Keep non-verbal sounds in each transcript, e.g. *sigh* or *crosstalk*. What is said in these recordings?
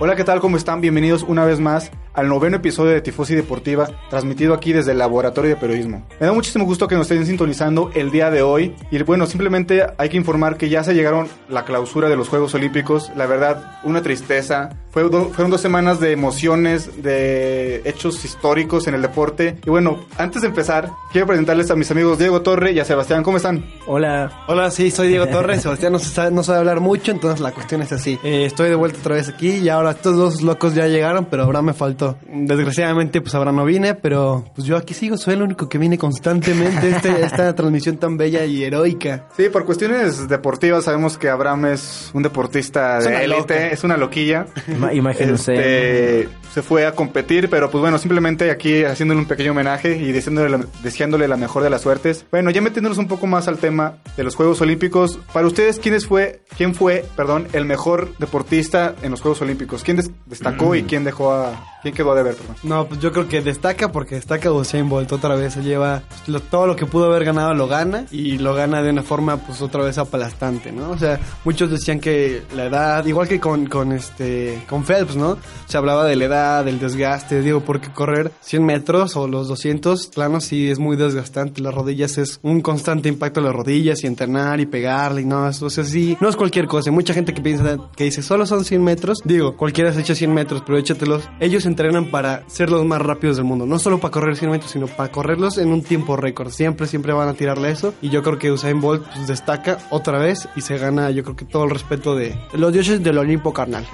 Hola, ¿qué tal? ¿Cómo están? Bienvenidos una vez más al noveno episodio de Tifosi Deportiva, transmitido aquí desde el Laboratorio de Periodismo. Me da muchísimo gusto que nos estén sintonizando el día de hoy. Y bueno, simplemente hay que informar que ya se llegaron la clausura de los Juegos Olímpicos. La verdad, una tristeza. Fue do- fueron dos semanas de emociones, de hechos históricos en el deporte. Y bueno, antes de empezar, quiero presentarles a mis amigos Diego Torre y a Sebastián. ¿Cómo están? Hola. Hola, sí, soy Diego Torres. Sebastián no, sabe, no sabe hablar mucho, entonces la cuestión es así. Eh, estoy de vuelta otra vez aquí y ahora estos dos locos ya llegaron, pero Abraham me Desgraciadamente, pues Abraham no vine, pero pues yo aquí sigo, soy el único que viene constantemente este, *laughs* esta transmisión tan bella y heroica. Sí, por cuestiones deportivas sabemos que Abraham es un deportista Es de élite, es una loquilla. Ima- imagínense. Este, se fue a competir, pero pues bueno, simplemente aquí haciéndole un pequeño homenaje y deseándole la, deseándole la mejor de las suertes. Bueno, ya metiéndonos un poco más al tema de los Juegos Olímpicos, para ustedes, ¿quién fue, quién fue, perdón, el mejor deportista en los Juegos Olímpicos? ¿Quién des- destacó y quién dejó a, quién quedó a deber, perdón? No, pues yo creo que destaca porque destaca Usain Bolt otra vez. Se lleva pues, lo- todo lo que pudo haber ganado lo gana y lo gana de una forma pues otra vez aplastante, ¿no? O sea, muchos decían que la edad, igual que con, con este, con Phelps, ¿no? Se hablaba de la edad, del desgaste, digo, porque correr 100 metros o los 200 planos sí es muy desgastante. Las rodillas es un constante impacto en las rodillas y entrenar y pegarle y no, eso, o sea, sí, no es cualquier cosa. Hay mucha gente que piensa, que dice, solo son 100 metros. Digo, cualquiera se echa 100 metros, pero échatelos. Ellos entrenan para ser los más rápidos del mundo. No solo para correr 100 metros, sino para correrlos en un tiempo récord. Siempre, siempre van a tirarle eso. Y yo creo que Usain Bolt pues, destaca otra vez y se gana, yo creo que todo el respeto de los dioses del Olimpo carnal.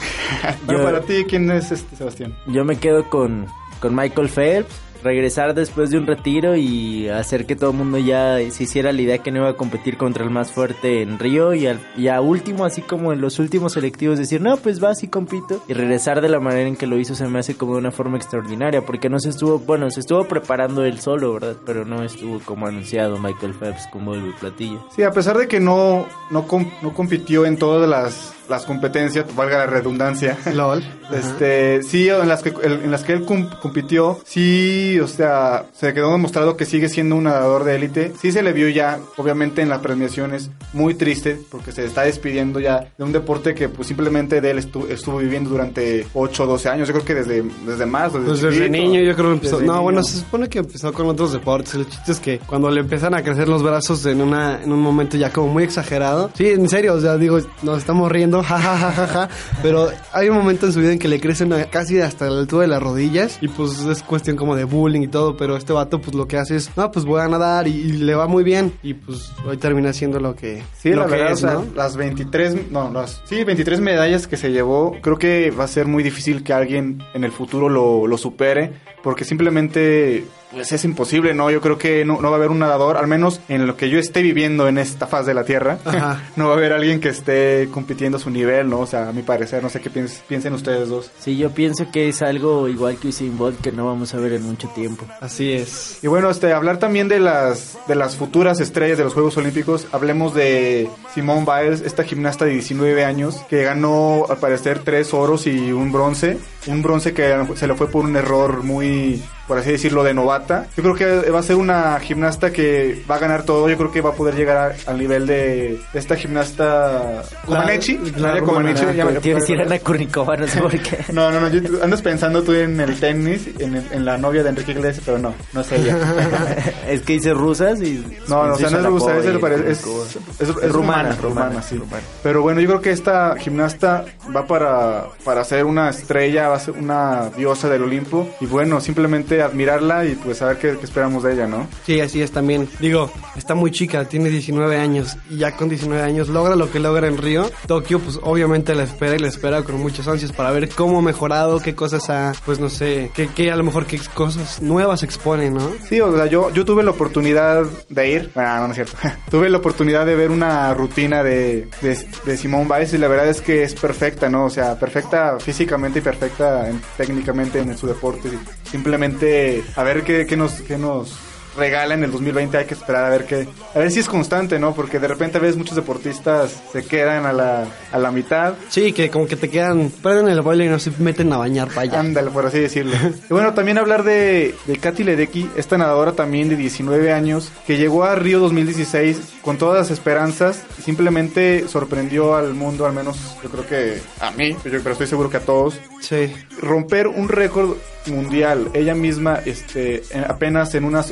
Yo- para ti, ¿quién es este Sebastián? Yo me quedo con, con Michael Phelps. Regresar después de un retiro y hacer que todo el mundo ya se hiciera la idea que no iba a competir contra el más fuerte en Río y, al, y a último, así como en los últimos selectivos, decir, no, pues va, sí compito. Y regresar de la manera en que lo hizo se me hace como de una forma extraordinaria, porque no se estuvo, bueno, se estuvo preparando él solo, ¿verdad? Pero no estuvo como anunciado Michael Phelps como el platillo. Sí, a pesar de que no, no, no compitió en todas las, las competencias, valga la redundancia, LOL. *laughs* Este, sí, en las que, en las que él compitió, sí, o sea, se quedó demostrado que sigue siendo un nadador de élite. Sí se le vio ya, obviamente en las premiaciones, muy triste, porque se está despidiendo ya de un deporte que pues simplemente de él estu- estuvo viviendo durante 8 o 12 años. Yo creo que desde, desde más, desde, Pues desde niño yo creo que empezó. Desde No, niño. bueno, se supone que empezó con otros deportes. El chiste es que cuando le empiezan a crecer los brazos en una en un momento ya como muy exagerado. Sí, en serio, o sea, digo, nos estamos riendo, *laughs* ja, ja, ja, ja, ja, Pero hay un momento en su vida en que le crecen a- casi hasta la altura de las rodillas. Y pues es cuestión como de bullying y todo. Pero este vato, pues lo que hace es, no, pues voy a nadar y, y le va muy bien. Y pues hoy termina siendo lo que. Sí, lo la que verdad, es, o sea, ¿no? las 23, no, las, sí, 23 medallas que se llevó, creo que va a ser muy difícil que alguien en el futuro lo, lo supere, porque simplemente pues es imposible, ¿no? Yo creo que no, no va a haber un nadador, al menos en lo que yo esté viviendo en esta faz de la Tierra, *laughs* no va a haber alguien que esté compitiendo su nivel, ¿no? O sea, a mi parecer, no sé qué piens- piensen ustedes dos. Sí, yo pienso que es algo igual que Usain Bolt que no vamos a ver en mucho tiempo. Así es. Y bueno, este, hablar también de las, de las futuras estrellas de los Juegos Olímpicos. Hablemos de Simone Biles, esta gimnasta de 19 años, que ganó al parecer tres oros y un bronce. Un bronce que se le fue por un error muy, por así decirlo, de novata. Yo creo que va a ser una gimnasta que va a ganar todo. Yo creo que va a poder llegar a- al nivel de, esta gimnasta Comaneci. la Nadia rumana. Comaneci, ya me- Te iba a decir Ana Kurnikova, no sé por qué. *laughs* no, no, no, yo- andas pensando tú en el tenis, en, el- en la novia de Enrique Iglesias, pero no, no es ella. *laughs* es que dice rusas y... No, no, o sea, no es rusa, es rumana, rumana, sí. Pero bueno, yo creo que esta gimnasta va para, para ser una estrella, va a ser una diosa del Olimpo. Y bueno, simplemente simplemente admirarla y pues saber qué, qué esperamos de ella, ¿no? Sí, así es también. Digo, está muy chica, tiene 19 años y ya con 19 años logra lo que logra en Río. Tokio, pues obviamente la espera y la espera con muchas ansias para ver cómo ha mejorado, qué cosas ha, pues no sé, qué, qué a lo mejor qué cosas nuevas expone, ¿no? Sí, o sea, yo, yo tuve la oportunidad de ir, ah, no, no es cierto, *laughs* tuve la oportunidad de ver una rutina de, de, de Simón Biles y la verdad es que es perfecta, ¿no? O sea, perfecta físicamente y perfecta en- técnicamente en su deporte. Simplemente a ver qué, qué nos, qué nos regala en el 2020 hay que esperar a ver qué a ver si es constante no porque de repente a veces muchos deportistas se quedan a la, a la mitad Sí, que como que te quedan, prenden el baile y no se meten a bañar para allá. Ándale, por así decirlo. y bueno, también hablar de, de Katy Ledecky, esta nadadora también de 19 años, que llegó a Río 2016 con todas las esperanzas, simplemente sorprendió al mundo, al menos yo creo que a mí, pero pero estoy seguro que a todos, Sí. romper un récord mundial, ella misma, este, en- apenas en una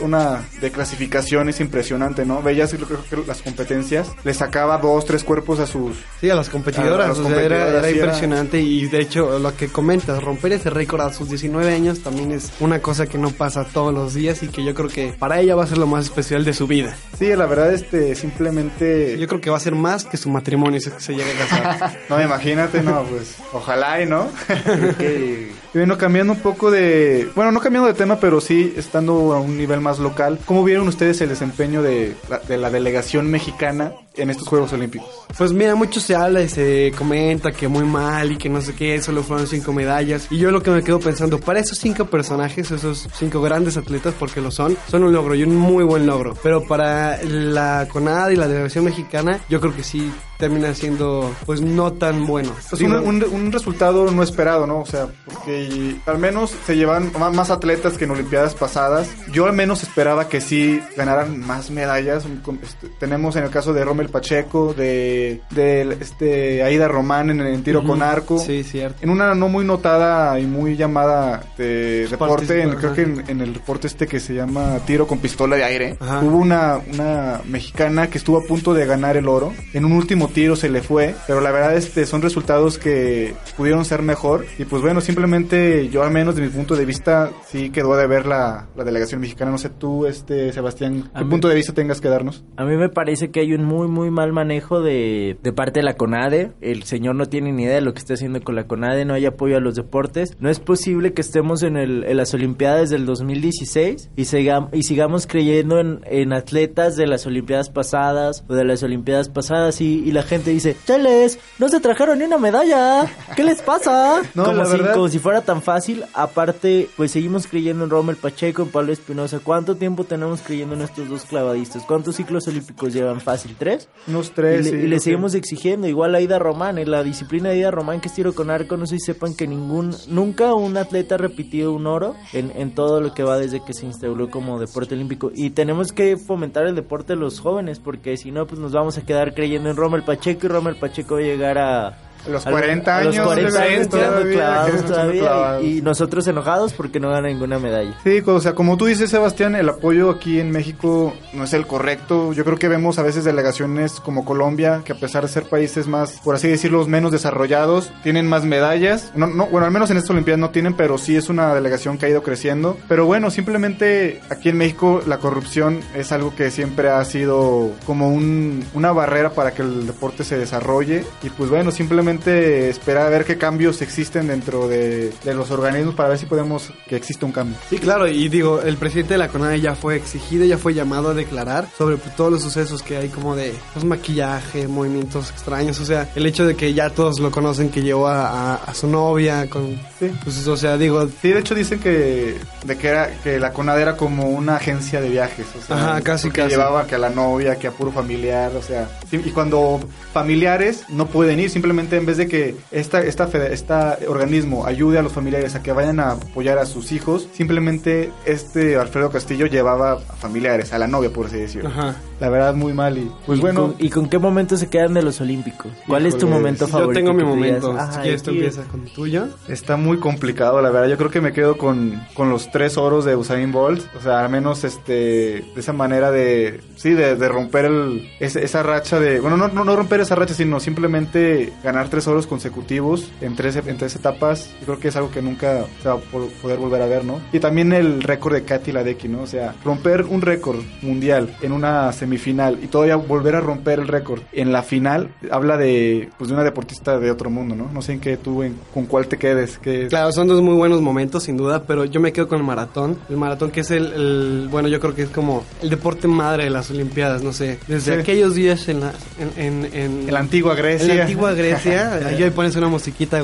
de clasificación es impresionante, ¿no? Veías creo que las competencias, le sacaba dos, tres cuerpos a sus... Sí, a las competidoras, A las o sea, era, era sí, era- impresionante y de hecho lo que comentas, romper ese récord a sus 19 años también es una cosa que no pasa todos los días y que yo creo que para ella va a ser lo más especial de su vida. Sí, la verdad, este, simplemente... Yo creo que va a ser más que su matrimonio si se llega a casar. *laughs* No, imagínate, no, pues ojalá y no. *laughs* y bueno, cambiando un poco de, bueno, no cambiando de tema, pero sí estando a un nivel más local, ¿cómo vieron ustedes el desempeño de la, de la delegación mexicana en estos Juegos Olímpicos? Pues mira, mucho se habla y se comenta que muy mal y que no sé qué, solo fueron cinco medallas. Y yo lo que me quedo pensando, para esos cinco personajes, esos cinco grandes atletas, porque lo son, son un logro y un muy buen logro. Pero para la CONAD y la delegación mexicana, yo creo que sí termina siendo, pues no tan bueno. Digo, un, un- un resultado no esperado, ¿no? O sea, porque al menos se llevan más atletas que en Olimpiadas pasadas. Yo al menos esperaba que sí ganaran más medallas. Este, tenemos en el caso de Rommel Pacheco, de, de este, Aida Román en el tiro con arco. Sí, cierto. En una no muy notada y muy llamada de deporte, en- creo que en, en el deporte este que se llama tiro con pistola de aire, Ajá. hubo una, una mexicana que estuvo a punto de ganar el oro. En un último tiro se le fue, pero la verdad este son resultados que pudieron ser mejor. Y pues bueno, simplemente yo al menos de mi punto de vista sí quedó de ver la, la delegación mexicana. No sé tú, este Sebastián, A qué mí- punto de vista tengas que darnos. A mí me parece que hay un muy, muy mal manejo de, de parte de la CONADE. El señor no tiene ni idea de lo que está haciendo con la CONADE, no hay apoyo a los deportes. No es posible que estemos en, el, en las Olimpiadas del 2016 y, sigam- y sigamos creyendo en, en atletas de las Olimpiadas pasadas o de las Olimpiadas pasadas y, y la gente dice, chales, no se trajeron ni una medalla, ¿qué les pasa? *laughs* No, como, la si, verdad- como si fuera tan fácil. Aparte, pues seguimos creyendo en Rommel Pacheco, en Pablo Espinosa. ¿Cuánto tiempo tenemos creyendo en estos dos clavadistas? ¿Cuántos ciclos olímpicos llevan fácil? ¿Tres? Unos Y tres. le, sí, y le que- seguimos exigiendo, igual a Ida Román, en la disciplina de Ida Román que es tiro con arco, no sé si sepan que ningún, nunca un atleta ha repetido un oro en, en todo lo que va desde que se instauró como deporte olímpico. Y tenemos que fomentar el deporte de los jóvenes, porque si no, pues nos vamos a quedar creyendo en Rommel Pacheco y Rommel Pacheco va a llegar a... A los a 40 a años. los 40 años tirando todavía, clavados tirando todavía, clavados. y, y nosotros enojados porque no gana ninguna medalla. Sí, o sea, como tú dices, Sebastián, el apoyo aquí en México no es el correcto. Yo creo que vemos a veces delegaciones como Colombia, que a pesar de ser países más, por así decirlo, menos desarrollados, tienen más medallas. No, no, bueno, al menos en estas Olimpiadas no tienen, pero sí es una delegación que ha ido creciendo. Pero bueno, simplemente aquí en México la corrupción es algo que siempre ha sido como un, una barrera para que el deporte se desarrolle. Y pues bueno, simplemente esperar a ver qué cambios existen dentro de, de los organismos para ver si podemos que exista un cambio. Sí, claro, y digo, el presidente de la CONADE ya fue exigido, ya fue llamado a declarar sobre todos los sucesos que hay como de pues, maquillaje, movimientos extraños, o sea, el hecho de que ya todos lo conocen que llevó a, a- a su novia con... Sí. Pues, o sea, digo, Sí, de hecho dicen que de que era que la CONAD era como una agencia de viajes, o sea, Ajá, casi, porque casi. llevaba que a la novia, que a puro familiar, o sea, sí, y cuando familiares no pueden ir, simplemente en vez de que esta esta esta organismo ayude a los familiares a que vayan a apoyar a sus hijos, simplemente este Alfredo Castillo llevaba a familiares, a la novia por así decirlo. ajá. La verdad muy mal y pues ¿Y, bueno, con, ¿Y con qué momento se quedan de los Olímpicos? ¿Cuál es tu momento Yo favorito? tengo mi momento, "Ajá, si quieres tú empiezas con el tuyo. Está muy complicado, la verdad. Yo creo que me quedo con, con los tres oros de Usain Bolt. O sea, al menos este, de esa manera de, sí, de, de romper el, ese- esa racha de, bueno, no, no, no romper esa racha, sino simplemente ganar tres oros consecutivos en tres, en tres etapas, yo creo que es algo que nunca se va a poder volver a ver, ¿no? Y también el récord de Katy Ladeki, ¿no? O sea, romper un récord mundial en una semifinal y todavía volver a romper el récord en la final, habla de, pues, de una deportista de otro mundo, ¿no? No sé en qué tú, en, con cuál te quedes. Que... Claro, son dos muy buenos momentos, sin duda, pero yo me quedo con el maratón. El maratón que es el, bueno, yo creo que es como el deporte madre de las Olimpiadas, no sé. Desde aquellos días en la, en, en, en, la antigua Grecia. En la antigua Grecia, *laughs* ahí pones una musiquita de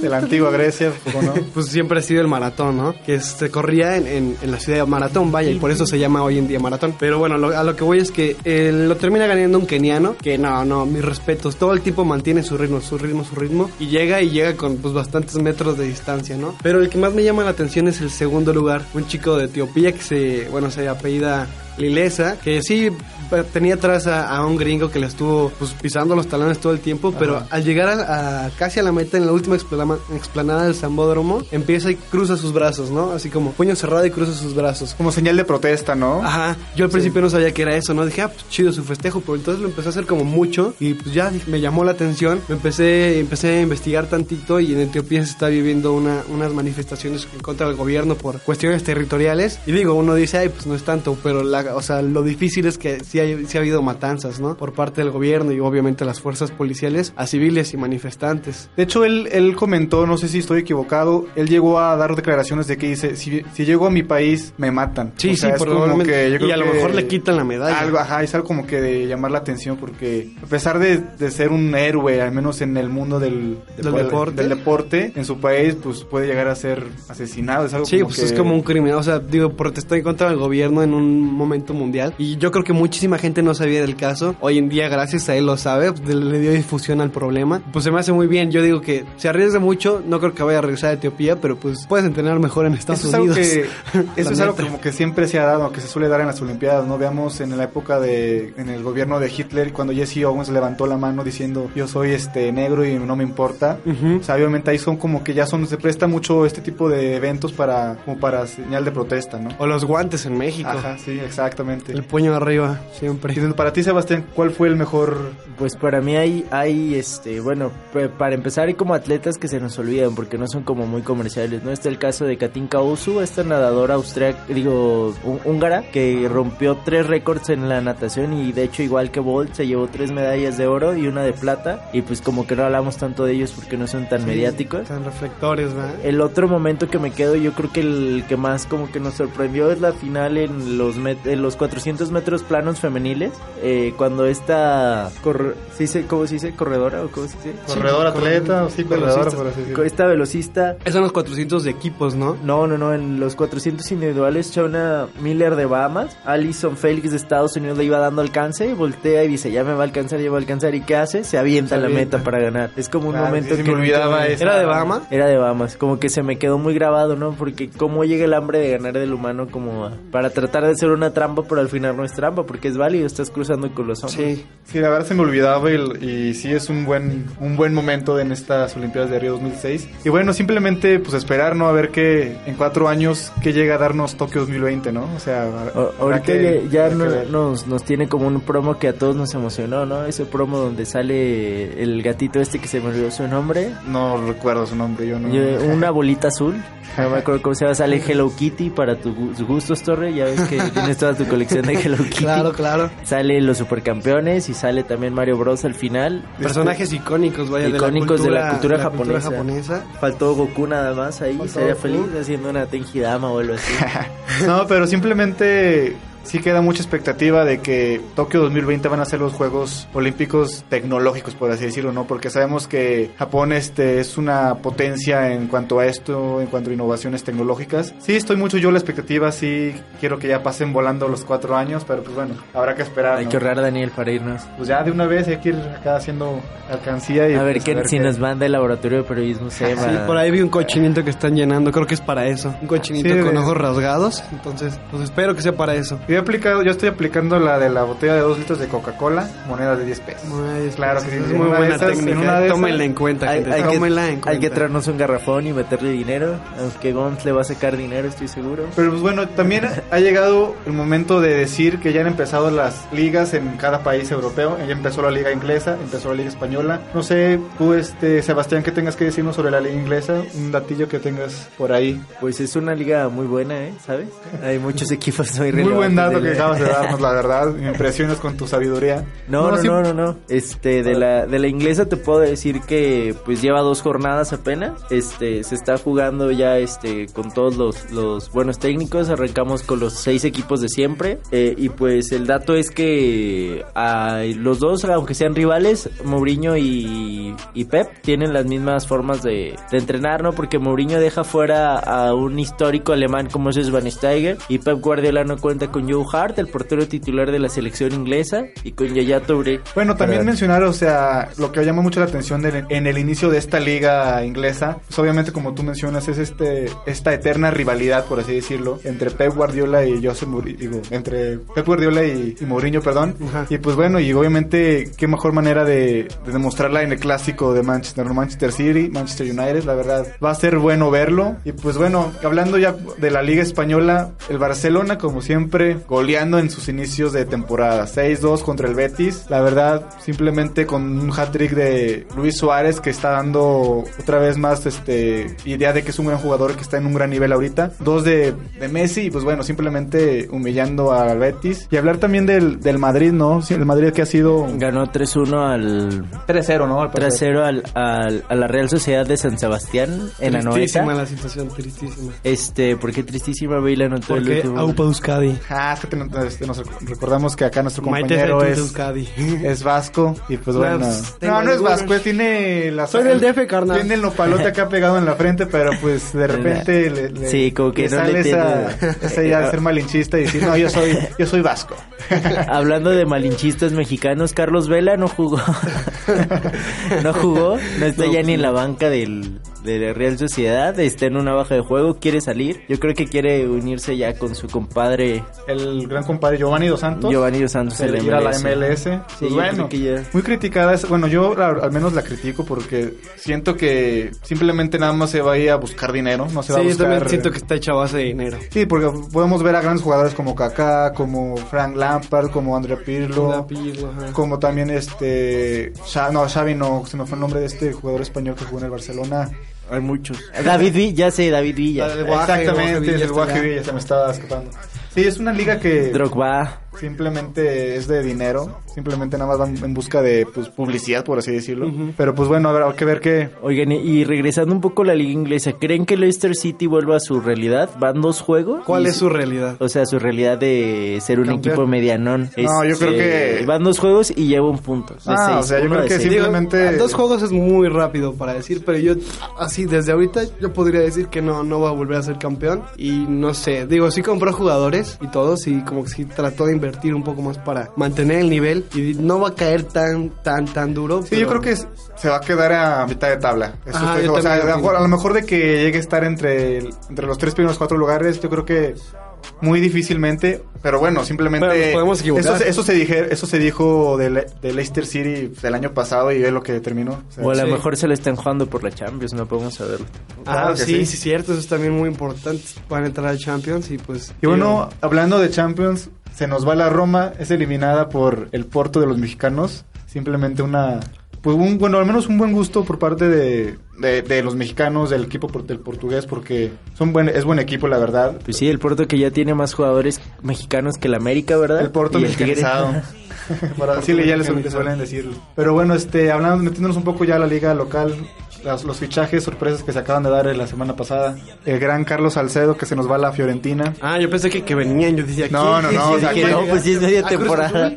de la antigua Grecia, no? *laughs* pues siempre ha sido el maratón, ¿no? Que se corría en, en, la ciudad de Maratón, vaya, y por eso se llama hoy en día maratón. Pero bueno, a lo que voy es que lo termina ganando un keniano, que no, no, mis respetos, todo el tiempo mantiene su ritmo, su ritmo, su ritmo, y llega y llega con pues bastantes metros de distancia, ¿no? Pero el que más me llama la atención es el segundo lugar, un chico de Etiopía que se, bueno, se apellida Lilesa, que sí tenía atrás a, un gringo que le estuvo pues, pisando los talones todo el tiempo, pero al llegar a, casi a la meta en la última explanada del Zambódromo, empieza y cruza sus brazos, ¿no? Así como puño cerrado y cruza sus brazos. Como señal de protesta, ¿no? Ajá. Yo al principio no sabía que era eso, ¿no? Dije, ah, pues chido su festejo, pero entonces lo empecé a hacer como mucho y pues ya me llamó la atención. Me empecé, empecé a investigar tantito y en Etiopía se está viviendo una, unas manifestaciones en contra del gobierno por cuestiones territoriales. Y digo, uno dice, ay, pues no es tanto, pero la, o sea, lo difícil es que sí, hay, sí ha habido matanzas, ¿no? Por parte del gobierno y obviamente las fuerzas policiales a civiles y manifestantes. De hecho, él, él comentó, no sé si estoy equivocado, él llegó a dar declaraciones de que dice, si, si llego a mi país, me matan. Sí, sí, probablemente. y a lo mejor le quitan la medalla. Algo, ajá, es algo como que de llamar la atención porque a pesar de, de ser un héroe, al menos en el mundo del, deporte? del deporte, en su país, pues puede llegar a ser asesinado. Es algo sí, pues es como un criminal. O sea, digo, protestó en contra del gobierno en un momento mundial y yo creo que muchísima gente no sabía del caso. Hoy en día, gracias a él lo sabe, pues, le dio difusión al problema. Pues se me hace muy bien. Yo digo que se arriesga mucho, no creo que vaya a regresar a Etiopía, pero pues puedes entrenar mejor en Estados Unidos. eso es algo *laughs* como que siempre se ha dado, que se suele dar en las Olimpiadas, ¿no? Veamos en la época de, en el gobierno de Hitler, cuando Jesse Owens levantó la mano diciendo, yo soy este negro y no me importa. O sea, obviamente ahí son como que ya son, se presta mucho este tipo de eventos para, como para señal de protesta, ¿no? O los guantes en México. Ajá, sí, exactamente. El puño arriba, siempre. Y para ti, Sebastián, ¿cuál fue el mejor? Pues para mí hay, hay este, bueno, para empezar hay como atletas que se nos olvidan porque no son como muy comerciales, ¿no? Está el caso de Katinka Usu, esta nadadora austriaca, digo, húngara, que rompió tres récords en la natación y de hecho igual que Bolt se llevó tres medallas de oro y una de plata y pues como que no hablamos tanto de ellos porque no son tan mediáticos. Tan reflectores, ¿verdad? El otro momento que me quedo, yo creo que el que más como que nos sorprendió es la final en los, en los 400 metros planos femeniles, eh, cuando esta, ¿sí ¿cómo se dice? ¿Corredora o cómo se dice? Corredora, atleta, o sí, corredora, por Esta velocista. Esos son los 400 de equipos, ¿no? No, no, no, en los 400 individuales, Chona Miller de Bahamas, Alison Félix de Estados Unidos le iba dando alcance, voltea y dice, ya me va a alcanzar, ya va a alcanzar, ¿y qué hace? Se avienta la meta para ganar. Es como un ah, momento que... me olvidaba ¿Era de Bahamas? Era de Bahamas, como que se me quedó muy grabado, ¿no? Porque cómo llega el hambre de ganar del humano como para tratar de ser una trampa, pero al final no es trampa, porque es válido, estás cruzando con los hombres. Sí, sí, la verdad se me olvidaba y, sí es un buen, un buen momento en estas Olimpiadas de Río 2006. Y bueno, simplemente pues esperar, ¿no? A ver qué en cuatro años qué llega a darnos Tokio 2020, ¿no? O sea, ahorita ya, nos, nos tiene como un promo que a todos nos emocionó, ¿no? Ese promo donde sale el gatito este que se me olvidó su nombre. No recuerdo su nombre, yo no. *laughs* una bolita azul. No me acuerdo cómo se llama. Sale *laughs* Hello Kitty para tus gustos, Torre. Ya ves que *laughs* tienes toda tu colección de Hello Kitty. Claro, claro. Sale los supercampeones y sale también Mario Bros al final. Personajes icónicos, vaya, icónicos de la cultura, japonesa. Faltó Goku nada más ahí. Sería feliz haciendo una Tenjidama o algo así. *laughs* no, pero simplemente sí queda mucha expectativa de que Tokio 2020 van a ser los Juegos Olímpicos tecnológicos, por así decirlo, ¿no? Porque sabemos que Japón este, es una potencia en cuanto a esto, en cuanto a innovaciones tecnológicas. Sí, estoy mucho yo la expectativa, sí quiero que ya pasen volando los cuatro años, pero pues bueno, habrá que esperar. Hay que ahorrar a Daniel para irnos. Pues ya de una vez hay que ir acá haciendo alcancía y... A ver, pues, si nos manda el laboratorio de periodismo *laughs* se Sí, por ahí vi un cochinito que están llenando, creo que es para eso. Un cochinito con ojos rasgados, entonces pues espero que sea para eso. Yo he aplicado, yo estoy aplicando la de la botella de 2 litros de Coca-Cola, moneda de 10 pesos. Ay, Claro que sí, es en muy buena esas- en técnica. de esas- Tómenla en cuenta, Hay, gente. hay Tómenla en que, cuenta. hay que traernos un garrafón y meterle dinero, aunque Gons le va a sacar dinero, estoy seguro. Pero pues bueno, también ha llegado el momento de decir que ya han empezado las ligas en cada país europeo. Ya empezó la liga inglesa, empezó la liga española. No sé, tú, este, Sebastián, ¿qué tengas que decirnos sobre la liga inglesa? Un datillo que tengas por ahí. Pues es una liga muy buena, ¿eh? ¿Sabes? Hay muchos *laughs* equipos muy Muy buen relevantes dato de que acabas de darnos, la verdad. Me *laughs* impresionas con tu sabiduría. No, no, sí- no, no, no. Este, de la, de la inglesa te puedo decir que pues lleva dos jornadas apenas. Este, se está jugando ya este con todos los, los buenos técnicos. Arrancamos con los seis equipos de siempre. Eh, y pues el dato es que los dos, aunque sean rivales, Mourinho y, y Pep tienen las mismas formas de, de entrenar, ¿no? Porque Mourinho deja fuera a un histórico alemán como es Schweinsteiger y Pep Guardiola no cuenta con Joe Hart, el portero titular de la selección inglesa, y con Yaya Touré. Bueno, también Para- mencionar, o sea, lo que llama mucho la atención de- en el inicio de esta liga inglesa, pues obviamente como tú mencionas, es este esta eterna rivalidad, por así decirlo, entre Pep Guardiola y José Mourinho, digo, entre Pep Guardiola y, y Mourinho, perdón. Ajá. Y pues bueno, y obviamente qué mejor manera de, de demostrarla en el clásico de Manchester, ¿no? Manchester City, Manchester United, la verdad. Va a ser bueno verlo. Y pues bueno, hablando ya de la liga española, el Barcelona como siempre goleando en sus inicios de temporada, 6-2 contra el Betis. La verdad, simplemente con un hat-trick de Luis Suárez que está dando otra vez más este idea de que es un gran jugador que está en un gran nivel ahorita. Dos de, de Messi y pues bueno, simplemente humillando al Betis. Y hablar también del, del Madrid, ¿no? Sí, el Madrid que ha sido Ganó 3-1 al 3-0, ¿no? Al parecer. 3-0 al, al- a la Real Sociedad de San Sebastián en la Tristísima la situación, tristísima. Este, porque tristísima Bale anotó el Porque. Aupa Euskadi. Ah, es nos recordamos que acá nuestro compañero es, *laughs* es vasco y pues No, bueno. pues, No, no es vasco, tiene la Soy del DF, carnal. Tiene el nopalote acá *laughs* pegado en la frente, pero pues de repente le, le- Sí, como que le no le sale esa, entiende. esa idea de ser malinchista y decir, no, yo soy, yo soy vasco. *laughs* Hablando de malinchistas mexicanos, Carlos Vela no jugó. no jugó, no está ya ni en la banca del, de la Real Sociedad, está en una baja de juego, quiere salir. Yo creo que quiere unirse ya con su compadre El gran compadre Giovanni Dos Santos. Giovanni Dos Santos ir a la MLS. Sí, Pues yo bueno, ya- muy criticada. es- Bueno, yo la- al menos la critico porque siento que simplemente nada más se va a ir a buscar dinero. No se va Sí, a yo buscar. también siento que está hecha base de dinero. Sí, porque podemos ver a grandes jugadores como Kaká, como Frank Lampard, como Andrea Pirlo, Pirlo, como también este... No, Xavi no, se me fue el nombre de este jugador español que jugó en el Barcelona. Hay muchos. David Villa, ya sé, David Villa. Guaje, Exactamente, Guaje Villa el está Guaje. Villa, se me estaba escapando. Sí, es una liga que Drogba. Simplemente es de dinero, simplemente nada más van en busca de pues, publicidad, por así decirlo. Pero pues bueno, habrá que ver qué... Oigan, y- y regresando un poco a la liga inglesa, ¿creen que Leicester City vuelva a su realidad? ¿Van dos juegos? ¿Cuál Y- es su realidad? O sea, su realidad de ser un Campeón. equipo medianón. No, yo creo que- Van dos juegos y lleva un punto. de Ah, seis, o sea, yo creo que seis. Simplemente- Digo, dos juegos es muy rápido para decir, pero yo así desde ahorita yo podría decir que no no va a volver a ser campeón y no sé, digo, sí compró jugadores y todos y como que sí trató de invertir un poco más para mantener el nivel y no va a caer tan tan tan duro. Sí, yo creo que es- se va a quedar a mitad de tabla. Eso Ajá, estoy- yo o sea, a, lo mejor, a lo mejor de que llegue a estar entre, el- entre los tres primeros cuatro lugares, yo creo que muy difícilmente, pero bueno, simplemente Pero nos podemos equivocar. Eso, se- eso se dije, eso se dijo de, Le- de Leicester City del año pasado y ve lo que terminó. O sea, O a lo Sí. mejor se le están jugando por la Champions, no podemos saberlo. Ah, claro sí, sí. sí, cierto, eso es también muy importante. Van a entrar al Champions y pues Y bueno, hablando de Champions, se nos va la Roma, es eliminada por el Porto de los mexicanos. Simplemente una, pues un, bueno, al menos un buen gusto por parte de, de, de los mexicanos, del equipo por- del portugués, porque son buen, es buen equipo, la verdad. Pues sí, el Porto que ya tiene más jugadores mexicanos que el América, ¿verdad? El Porto Y el Tigre. mexicanizado. *laughs* Para decirle, ya les suelen decir. Pero bueno, este, hablando, metiéndonos un poco ya a la liga local, las- los fichajes, sorpresas que se acaban de dar en la semana pasada. El gran Carlos Salcedo que se nos va a la Fiorentina. Ah, yo pensé que, que venían, yo decía No, no, no, Sí, o sea, Que ¿quién? no, pues sí es media ¿A Cruz temporada.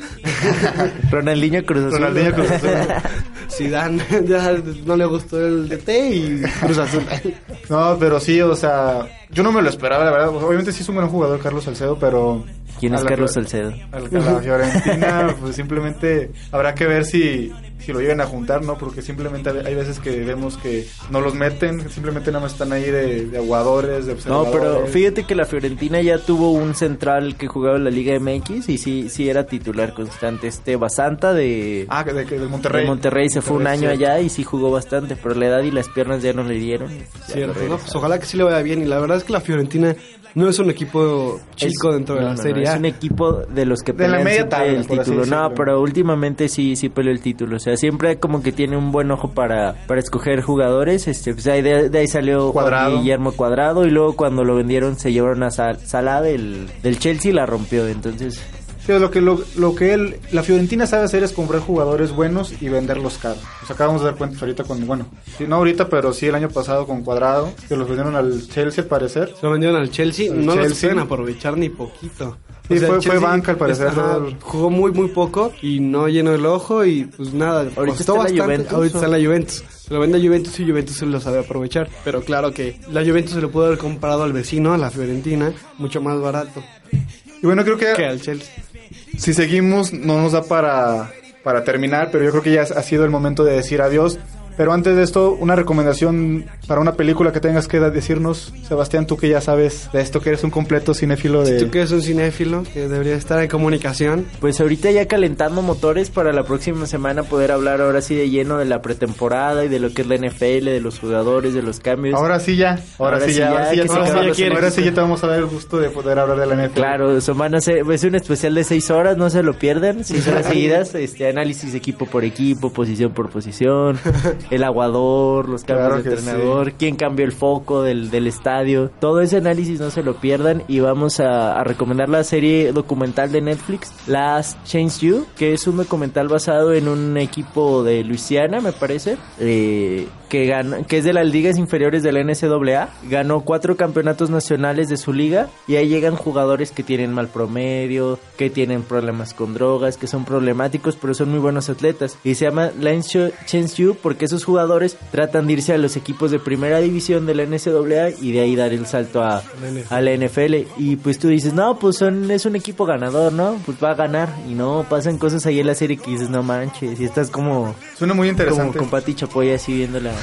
*laughs* Ronaldinho Cruz Azul. Ronaldinho Cruz Azul. *laughs* Zidane *laughs* ya no le gustó el DT y Cruz Azul. No, pero sí, o sea, yo no me lo esperaba, la verdad. Obviamente sí es un gran jugador Carlos Salcedo, pero ¿Quién es Carlos Salcedo? A la, a la *laughs* Fiorentina, pues simplemente habrá que ver si, si lo llegan a juntar, ¿no? Porque simplemente hay veces que vemos que no los meten, simplemente nada más están ahí de, de aguadores, de No, observadores. pero fíjate que la Fiorentina ya tuvo un central que jugaba en la Liga MX y sí, sí era titular constante. Este Basanta de, Ah, de, del Monterrey. de Monterrey se fue un año sí. allá y sí jugó bastante, pero la edad y las piernas ya no le dieron. Cierto, no ¿no? Pues ojalá que sí le vaya bien. Y la verdad es que la Fiorentina no es un equipo chico Es- dentro de no, la no, no, Serie Es un equipo de los que De la pelean media siempre tabla, el título. No, pero últimamente sí sí peleó el título. O sea, siempre como que tiene un buen ojo para, para escoger jugadores. Este, pues ahí de, de ahí salió Cuadrado. Guillermo Cuadrado y luego cuando lo vendieron se llevaron a Sal- Salah del, del Chelsea y la rompió. Entonces, Sí, lo que, lo, lo que él, la Fiorentina sabe hacer es comprar jugadores buenos y venderlos caros. Nos acabamos de dar cuenta ahorita con, bueno, no ahorita, pero sí el año pasado con Cuadrado, que los vendieron al Chelsea al parecer. Se lo vendieron al Chelsea, Al no lo Chelsea. supieron aprovechar ni poquito. Sí, fue- fue banca, al parecer, jugó muy muy poco y no llenó el ojo y pues nada, Ahorita costó está la. Juventus, Ahorita está en la Juventus. Se lo vende a Juventus y Juventus se lo sabe aprovechar. Pero claro que la Juventus se lo pudo haber comprado al vecino, a la Fiorentina, mucho más barato Y bueno, creo que que al Chelsea. Si seguimos no nos da para, para terminar, pero yo creo que ya ha sido el momento de decir adiós. Pero antes de esto, una recomendación para una película que tengas que decirnos, Sebastián, tú que ya sabes de esto, que eres un completo cinéfilo de... Tú que eres un cinéfilo que debería estar en comunicación. pues ahorita ya calentando motores para la próxima semana poder hablar ahora sí de lleno de la pretemporada y de lo que es la NFL, de los jugadores, de los cambios. Ahora sí ya, ahora, sí ya, ahora sí ya, te vamos a dar- los quieres. ahora sí ya te vamos a dar el gusto de poder hablar de la NFL. Claro, son van a ser, es un especial de seis horas, no se lo pierdan, seis horas *laughs* seguidas, este análisis equipo por equipo, posición por posición, *laughs* el aguador, los cambios Claro de entrenador, quién cambió el foco del, del estadio, todo ese análisis no se lo pierdan y vamos a, a recomendar la serie documental de Netflix, Last Change You, que es un documental basado en un equipo de Luisiana, me parece, eh, que gana, que es de las ligas inferiores de la NCAA, ganó cuatro campeonatos nacionales de su liga y ahí llegan jugadores que tienen mal promedio, que tienen problemas con drogas, que son problemáticos, pero son muy buenos atletas. Y se llama Lance Chance You porque esos jugadores tratan de irse a los equipos de primera división de la NCAA y de ahí dar el salto a, a la NFL. Y pues tú dices, no, pues son, es un equipo ganador, ¿no? Pues va a ganar. Y no, pasan cosas ahí en la serie que dices, no manches, y estás como, Suena muy como interesante. con Pati Chapoy así viendo la... *laughs*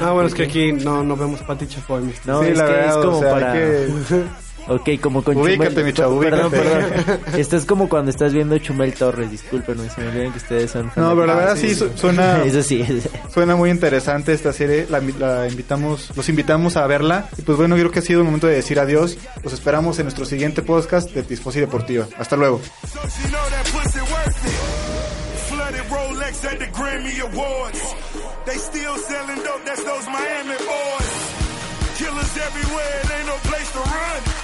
Ah, bueno, es que aquí no, no vemos Pati Chapoy, No, Sí, es la que verdad, es o como sea, para... que- *laughs* Ok, como con Ubícate, Chumel- mi chavo, Perdón, ubícate. perdón. Estás como cuando estás viendo Chumel Torres, discúlpenme, se me olvidan que ustedes son No, pero la verdad sí, su- suena, *laughs* Eso sí, es- suena muy interesante esta serie. La, la invitamos, los invitamos a verla. Y pues bueno, creo que ha sido el momento de decir adiós. Los esperamos en nuestro siguiente podcast de Tisfosi Deportiva. Hasta luego. So she know that pussy worth it. Flooded Rolex at the Grammy Awards. They still selling dope, that's those Miami boys. Killers everywhere, it ain't no place to run.